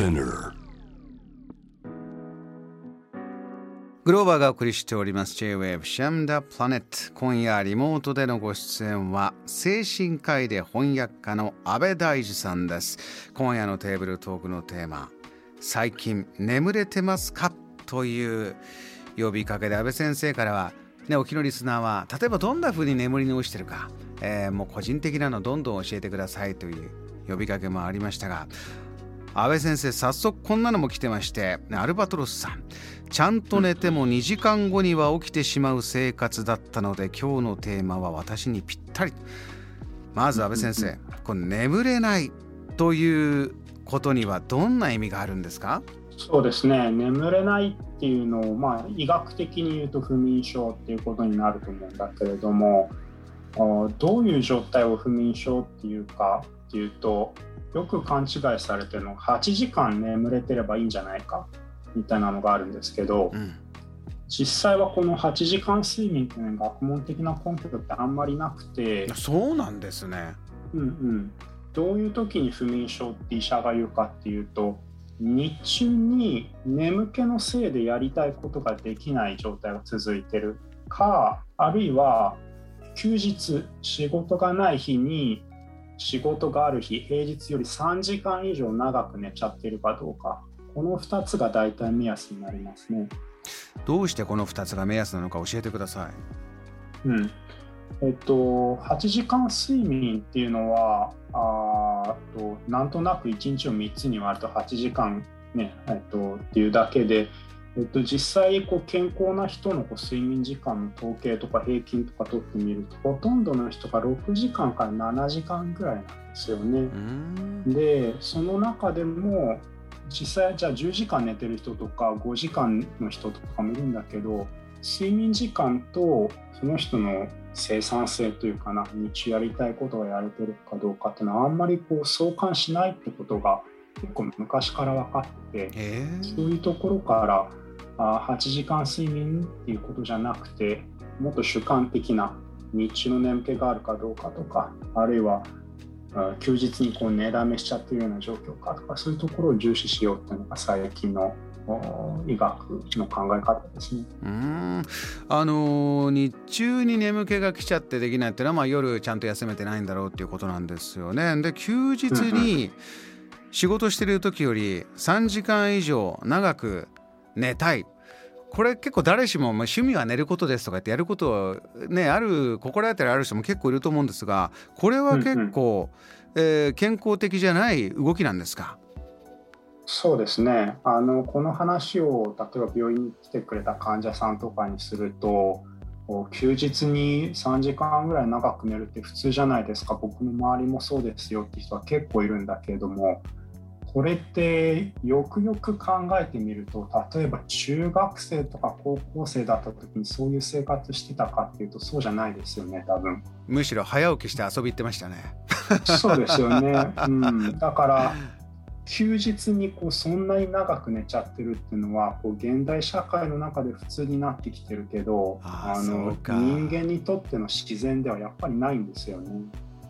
Spinner. グローバーがお送りしております。J-Wave シャムダプラネット今夜リモートでのご出演は精神科医で翻訳家の安倍大二さんです。今夜のテーブルトークのテーマ最近眠れてますか？という呼びかけで安倍先生からはね、お気のリスナーは例えばどんな風に眠りに落ちてるか、えー、もう個人的なのどんどん教えてくださいという呼びかけもありましたが安倍先生早速こんなのも来てましてアルバトロスさん。ちゃんと寝ても2時間後には起きてしまう生活だったので今日のテーマは私にぴったり。まず安倍先生この眠れないということにはどんな意味があるんですか？そうですね。眠れないっていうのを、まあ、医学的に言うと不眠症っていうことになると思うんだけれどもどういう状態を不眠症っていうかっていうとよく勘違いされてるの8時間眠れてればいいんじゃないかみたいなのがあるんですけど、うん、実際はこの8時間睡眠っていうのは学問的な根拠ってあんまりなくてそうなんですね。うんうん。どういう時に不眠症って医者が言うかっていうと日中に眠気のせいでやりたいことができない状態が続いてるかあるいは休日仕事がない日に仕事がある日平日より3時間以上長く寝ちゃってるかどうか。この2つが大体目安になりますね。どうしてこの2つが目安なのか教えてください。うん。えっと8時間睡眠っていうのはあとなんとなく1日を3つに割ると8時間、ねえっと、っていうだけで、えっと、実際こう健康な人のこう睡眠時間の統計とか平均とか取ってみるとほとんどの人が6時間から7時間ぐらいなんですよね。でその中でも実際じゃあ10時間寝てる人とか5時間の人とかもいるんだけど睡眠時間とその人の生産性というかな日中やりたいことがやれてるかどうかっていうのはあんまりこう相関しないってことが結構昔から分かっててそういうところからあ8時間睡眠っていうことじゃなくてもっと主観的な日中の眠気があるかどうかとかあるいは休日にこう寝だめしちゃってるような状況かとかそういうところを重視しようっていうのが最近の医学の考え方ですね。うんあの日中に眠気が来ちゃってできないっていうのは、まあ、夜ちゃんと休めてないんだろうっていうことなんですよね。で休日に仕事してる時より3時間以上長く寝たい。これ結構誰しも、まあ、趣味は寝ることですとかってやることはねある心当たりある人も結構いると思うんですがこれは結構、うんうん、えー、健康的じゃない動きなんですか？そうですね。あのこの話を例えば病院に来てくれた患者さんとかにすると休日に3時間ぐらい長く寝るって普通じゃないですか。僕の周りもそうですよって人は結構いるんだけれどもこれってよくよく考えてみると例えば中学生とか高校生だった時にそういう生活してたかっていうとそうじゃないですよね多分。むしろ早起きして遊び行ってましたね。そうですよね、うん、だから 休日にこうそんなに長く寝ちゃってるっていうのはこう現代社会の中で普通になってきてるけどあの人間にとっての自然ではやっぱりないんですよね。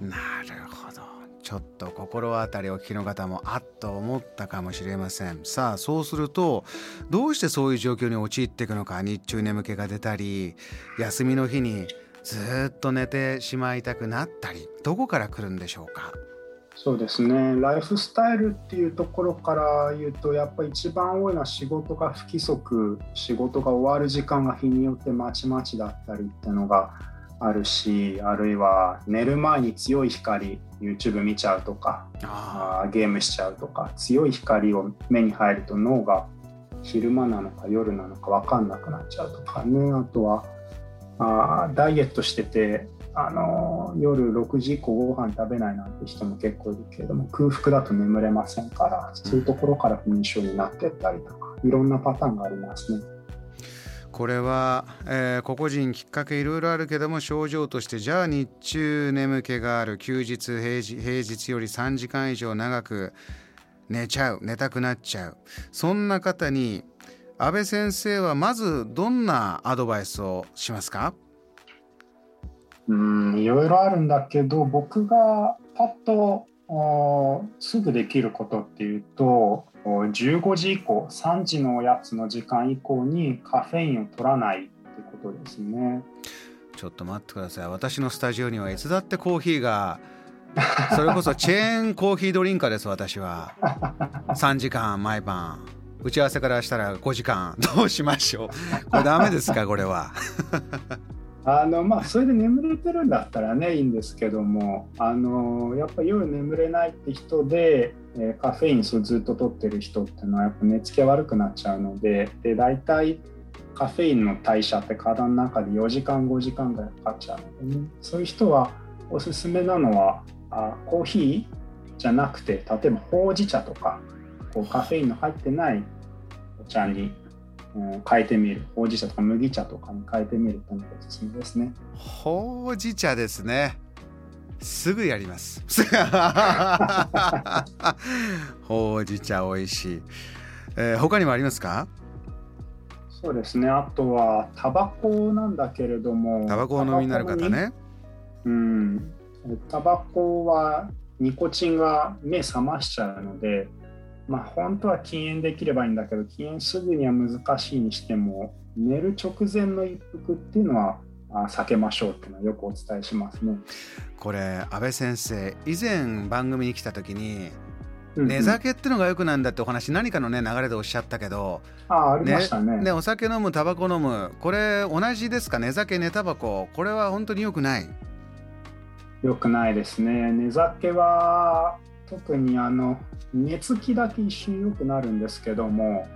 なるほどちょっと心当たりお聞きの方もあっと思ったかもしれません。さあそうするとどうしてそういう状況に陥っていくのか。日中眠気が出たり休みの日にずっと寝てしまいたくなったりどこから来るんでしょうか？そうですね。ライフスタイルっていうところから言うとやっぱり一番多いのは仕事が不規則仕事が終わる時間が日によってまちまちだったりっていうのがあるしあるいは寝る前に強い光 YouTube 見ちゃうとかあゲームしちゃうとか強い光を目に入ると脳が昼間なのか夜なのか分かんなくなっちゃうとかねあとはあダイエットしててあの夜6時以降ご飯食べないなんて人も結構いるけれども空腹だと眠れませんからそういうところから不眠症になっていったりとかいろんなパターンがありますね。これは、えー、個々人きっかけいろいろあるけども症状としてじゃあ日中眠気がある休日平日平日より3時間以上長く寝ちゃう寝たくなっちゃう。そんな方に安倍先生はまずどんなアドバイスをしますか？うんいろいろあるんだけど僕がパッとすぐできることっていうと15時以降3時のおやつの時間以降にカフェインを取らないってことですね。ちょっと待ってください。私のスタジオにはいつだってコーヒーが それこそチェーンコーヒードリンカーです私は。3時間毎晩。打ち合わせからしたら5時間。どうしましょう。これダメですかこれは。あのまあそれで眠れてるんだったらねいいんですけどもあのやっぱ夜眠れないって人で、え、カフェインをずっと取ってる人っていうのはやっぱ寝つき悪くなっちゃうのでで大体カフェインの代謝って体の中で4時間5時間ぐらいかかっちゃうのでね。そういう人はおすすめなのはあコーヒーじゃなくて例えばほうじ茶とかこうカフェインの入ってないお茶に変えてみる。ほうじ茶とか麦茶とかに変えてみるというのがおすすめですね。ほうじ茶ですね。すぐやります。ほうじ茶美味しい、えー、他にもありますか？そうですね。あとはタバコなんだけれども。タバコを飲みになる方ね。うん。タバコはニコチンが目覚ましちゃうのでまあ、本当は禁煙できればいいんだけど禁煙すぐには難しいにしても寝る直前の一服っていうのは避けましょうっていうのはよくお伝えしますね。これ安倍先生以前番組に来た時に寝酒ってのがよくなんだってお話何かのね流れでおっしゃったけどあありましたね。ねお酒飲むタバコ飲むこれ同じですか？寝酒寝タバコ。これは本当によくない？よくないですね。寝酒は特にあの寝つきだけ一瞬良くなるんですけども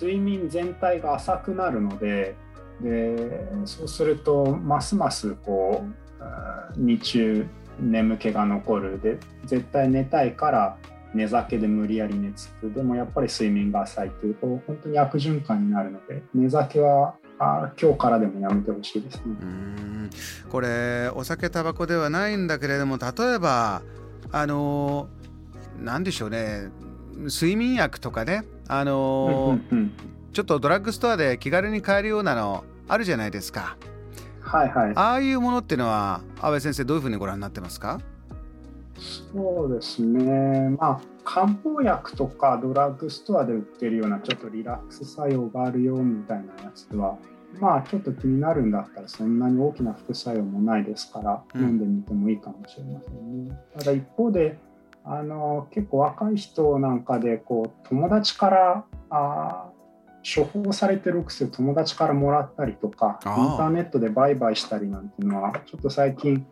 睡眠全体が浅くなるのででそうするとますますこう日中眠気が残る。で絶対寝たいから寝酒で無理やり寝つく。でもやっぱり睡眠が浅い。というと本当に悪循環になるので寝酒はあ今日からでもやめてほしいですね。これお酒タバコではないんだけれども例えばあの何でしょうね睡眠薬とかねあのちょっとドラッグストアで気軽に買えるようなのあるじゃないですか。はいはい。ああいうものっていうのは安倍先生どういうふうにご覧になってますか？そうですね。まあ漢方薬とかドラッグストアで売ってるようなちょっとリラックス作用があるよみたいなやつはまあちょっと気になるんだったらそんなに大きな副作用もないですから、飲んでみてもいいかもしれませんね。ただ一方であの結構若い人なんかでこう友達からあ処方されてる薬を友達からもらったりとかインターネットで売買したりなんていうのはちょっと最近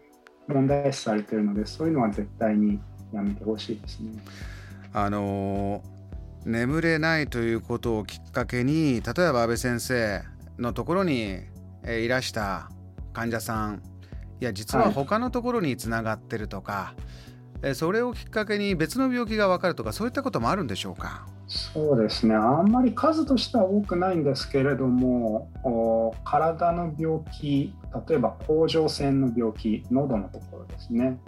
問題視されてるのでそういうのは絶対にやめてほしいですね。あの眠れないということをきっかけに例えば安倍先生のところにいらした患者さん。いや実は他のところにつながってるとか、はい、それをきっかけに別の病気が分かるとかそういったこともあるんでしょうか？そうですね。あんまり数としては多くないんですけれども体の病気例えば甲状腺の病気喉のところですね。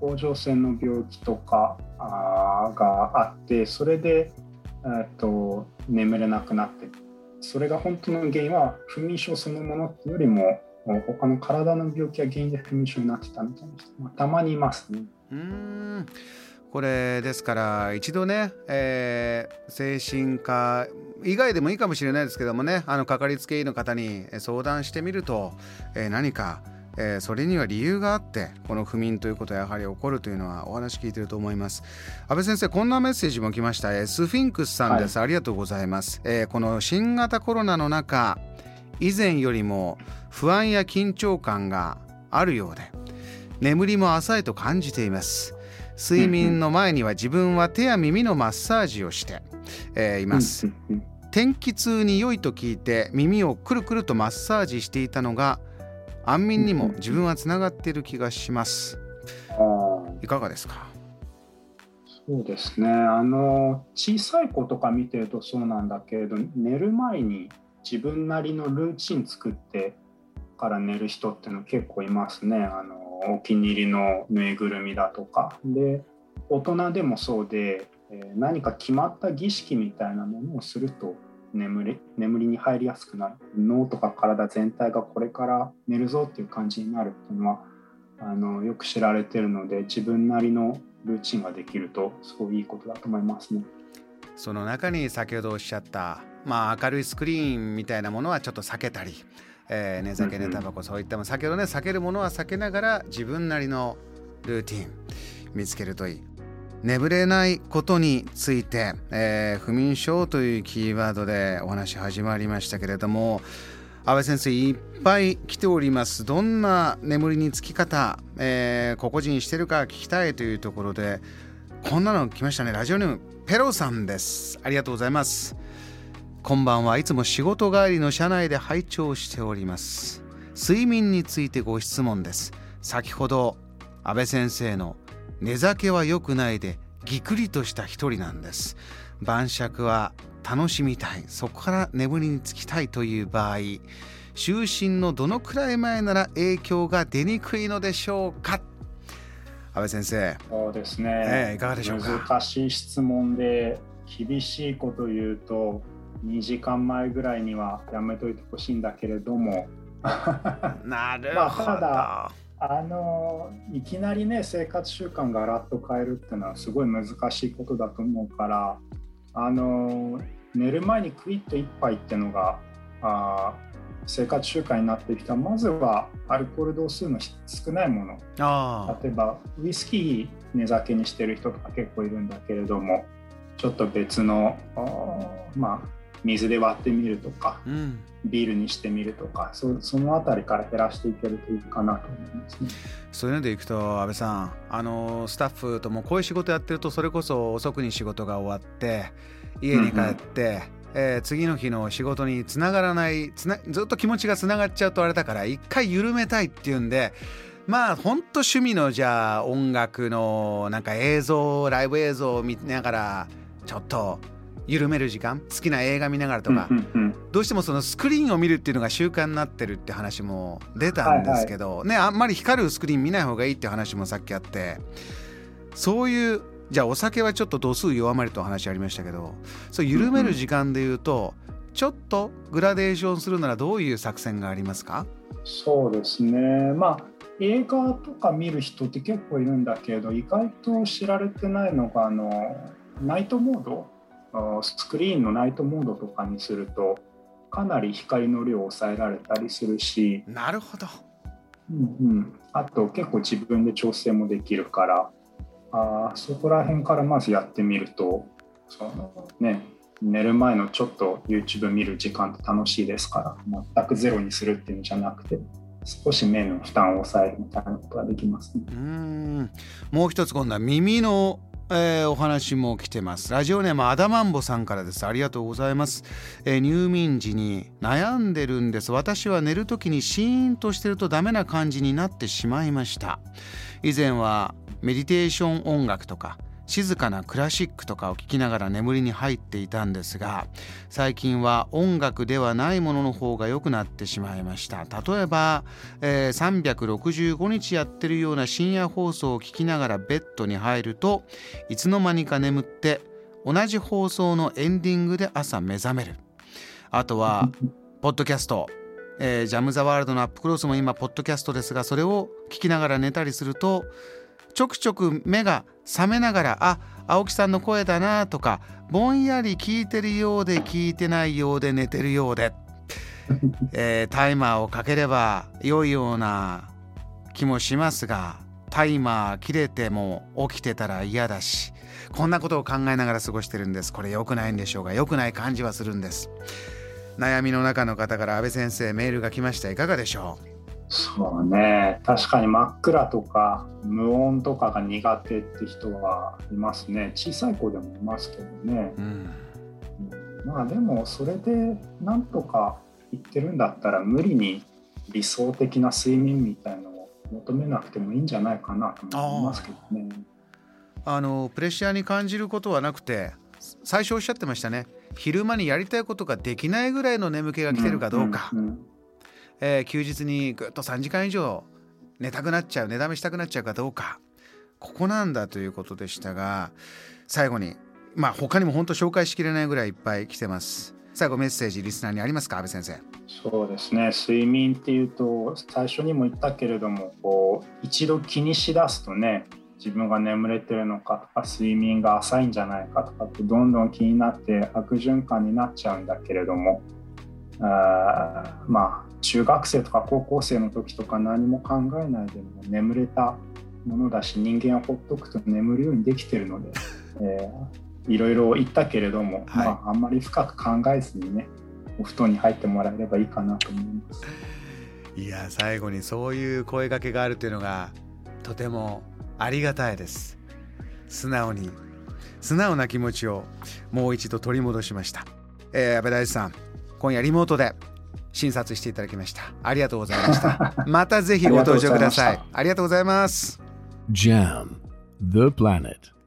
甲状腺の病気とかがあってそれで、えー、っと眠れなくなってそれが本当の原因は不眠症そのものっていうよりも他の体の病気が原因で不眠症になってたみたいな人、まあ、たまにいますね。うんこれですから一度ね、えー、精神科以外でもいいかもしれないですけどもねあのかかりつけ医の方に相談してみると、えー、何かえー、それには理由があってこの不眠ということはやはり起こるというのはお話聞いてると思います。安倍先生こんなメッセージも来ました、えー、スフィンクスさんです、はい、ありがとうございます、えー、この新型コロナの中以前よりも不安や緊張感があるようで眠りも浅いと感じています。睡眠の前には自分は手や耳のマッサージをして、えー、います。天気痛に良いと聞いて耳をくるくるとマッサージしていたのが安眠にも自分はつながっている気がします。いかがですか？そうですね。あの小さい子とか見てるとそうなんだけれど寝る前に自分なりのルーチン作ってから寝る人っていうの結構いますね。あのお気に入りのぬいぐるみだとか。で大人でもそうで、え何か決まった儀式みたいなものをすると眠り眠りに入りやすくなる脳とか体全体がこれから寝るぞっていう感じになるっていうのはあのよく知られてるので自分なりのルーチンができるとすごいいいことだと思いますね。その中に先ほどおっしゃった、まあ、明るいスクリーンみたいなものはちょっと避けたり、えー、寝酒寝タバコそういったも先ほどね避けるものは避けながら自分なりのルーティン見つけるといい。眠れないことについて、えー、不眠症というキーワードでお話始まりましたけれども安倍先生いっぱい来ております。どんな眠りにつき方、えー、個々人してるか聞きたいというところでこんなの来ましたね。ラジオネームペロさんです。ありがとうございます。こんばんは。いつも仕事帰りの車内で拝聴しております。睡眠についてご質問です。先ほど安倍先生の寝酒は良くないでぎくりとした一人なんです。晩酌は楽しみたい。そこから眠りにつきたいという場合就寝のどのくらい前なら影響が出にくいのでしょうか？安倍先生。そうですね、えー、いかがでしょうか？難しい質問で厳しいこと言うと2時間前ぐらいにはやめといてほしいんだけれども。なるほど、まあ、ただあのいきなりね生活習慣がガラッと変えるっていうのはすごい難しいことだと思うからあの寝る前にクイッと1杯っていうのがあ生活習慣になってきた。まずはアルコール度数の少ないもの。例えばウイスキー寝酒にしてる人とか結構いるんだけれどもちょっと別のまあ水で割ってみるとか、うん、ビールにしてみるとかそその辺りから減らしていけるといいかなと思いますね。そういうのでいくと安倍さんあのスタッフともこういう仕事やってるとそれこそ遅くに仕事が終わって家に帰って、うんうん、えー、次の日の仕事につながらないつなずっと気持ちがつながっちゃうとあれだから一回緩めたいっていうんでまあ本当趣味のじゃあ音楽のなんか映像ライブ映像を見ながらちょっと緩める時間好きな映画見ながらとか、どうしてもそのスクリーンを見るっていうのが習慣になってるって話も出たんですけど、はいはい、ねあんまり光るスクリーン見ない方がいいって話もさっきあって。そういうじゃあお酒はちょっと度数弱まると話ありましたけどそう緩める時間で言うと、うん、ちょっとグラデーションするならどういう作戦がありますか？そうですね。まあ映画とか見る人って結構いるんだけど意外と知られてないのがあのナイトモードスクリーンのナイトモードとかにするとかなり光の量を抑えられたりするしなるほど、うんうん、あと結構自分で調整もできるからあそこら辺からまずやってみるとそのね寝る前のちょっと YouTube 見る時間って楽しいですから全くゼロにするっていうんじゃなくて少し目の負担を抑えるみたいなことができますね。うん。もう一つ今度は耳のえー、お話も来てます。ラジオネームアダマンボさんからです。ありがとうございます、えー、入眠時に悩んでるんです。私は寝る時にシーンとしてるとダメな感じになってしまいました。以前はメディテーション音楽とか静かなクラシックとかを聴きながら眠りに入っていたんですが最近は音楽ではないものの方が良くなってしまいました。例えば、えー、365日やってるような深夜放送を聞きながらベッドに入るといつの間にか眠って同じ放送のエンディングで朝目覚める。あとは ポッドキャスト。えー、ジャム・ザ・ワールドのアップクロスも今ポッドキャストですがそれを聞きながら寝たりするとちょくちょく目が覚めながらあ青木さんの声だなとかぼんやり聞いてるようで聞いてないようで寝てるようで、えー、タイマーをかければ良いような気もしますがタイマー切れても起きてたら嫌だしこんなことを考えながら過ごしてるんです。これ良くないんでしょうが良くない感じはするんです。悩みの中の方から安倍先生メールが来ました。いかがでしょう？そうね。確かに真っ暗とか無音とかが苦手って人はいますね。小さい子でもいますけどね、うん、まあでもそれでなんとか言ってるんだったら無理に理想的な睡眠みたいのを求めなくてもいいんじゃないかなと思いますけどね。あのプレッシャーに感じることはなくて最初おっしゃってましたね。昼間にやりたいことができないぐらいの眠気が来てるかどうか、うんうんうんえー、休日にぐっと3時間以上寝たくなっちゃう寝だめしたくなっちゃうかどうか。ここなんだということでしたが最後にまあ他にも本当紹介しきれないぐらいいっぱい来てます。最後メッセージリスナーにありますか安倍先生。そうですね。睡眠っていうと最初にも言ったけれどもこう一度気にしだすとね自分が眠れてるのかとか睡眠が浅いんじゃないかとかってどんどん気になって悪循環になっちゃうんだけれどもあまあ中学生とか高校生の時とか何も考えないでも眠れたものだし人間はほっとくと眠るようにできてるので、えー、いろいろ言ったけれども、はい、まあ、あんまり深く考えずにねお布団に入ってもらえればいいかなと思います。いや最後にそういう声がけがあるというのがとてもありがたいです。素直に素直な気持ちをもう一度取り戻しました、えー、安倍大地さん今夜リモートで診察していただきました。ありがとうございました。またぜひご登場ください。ありがとうございます。JAM The Planet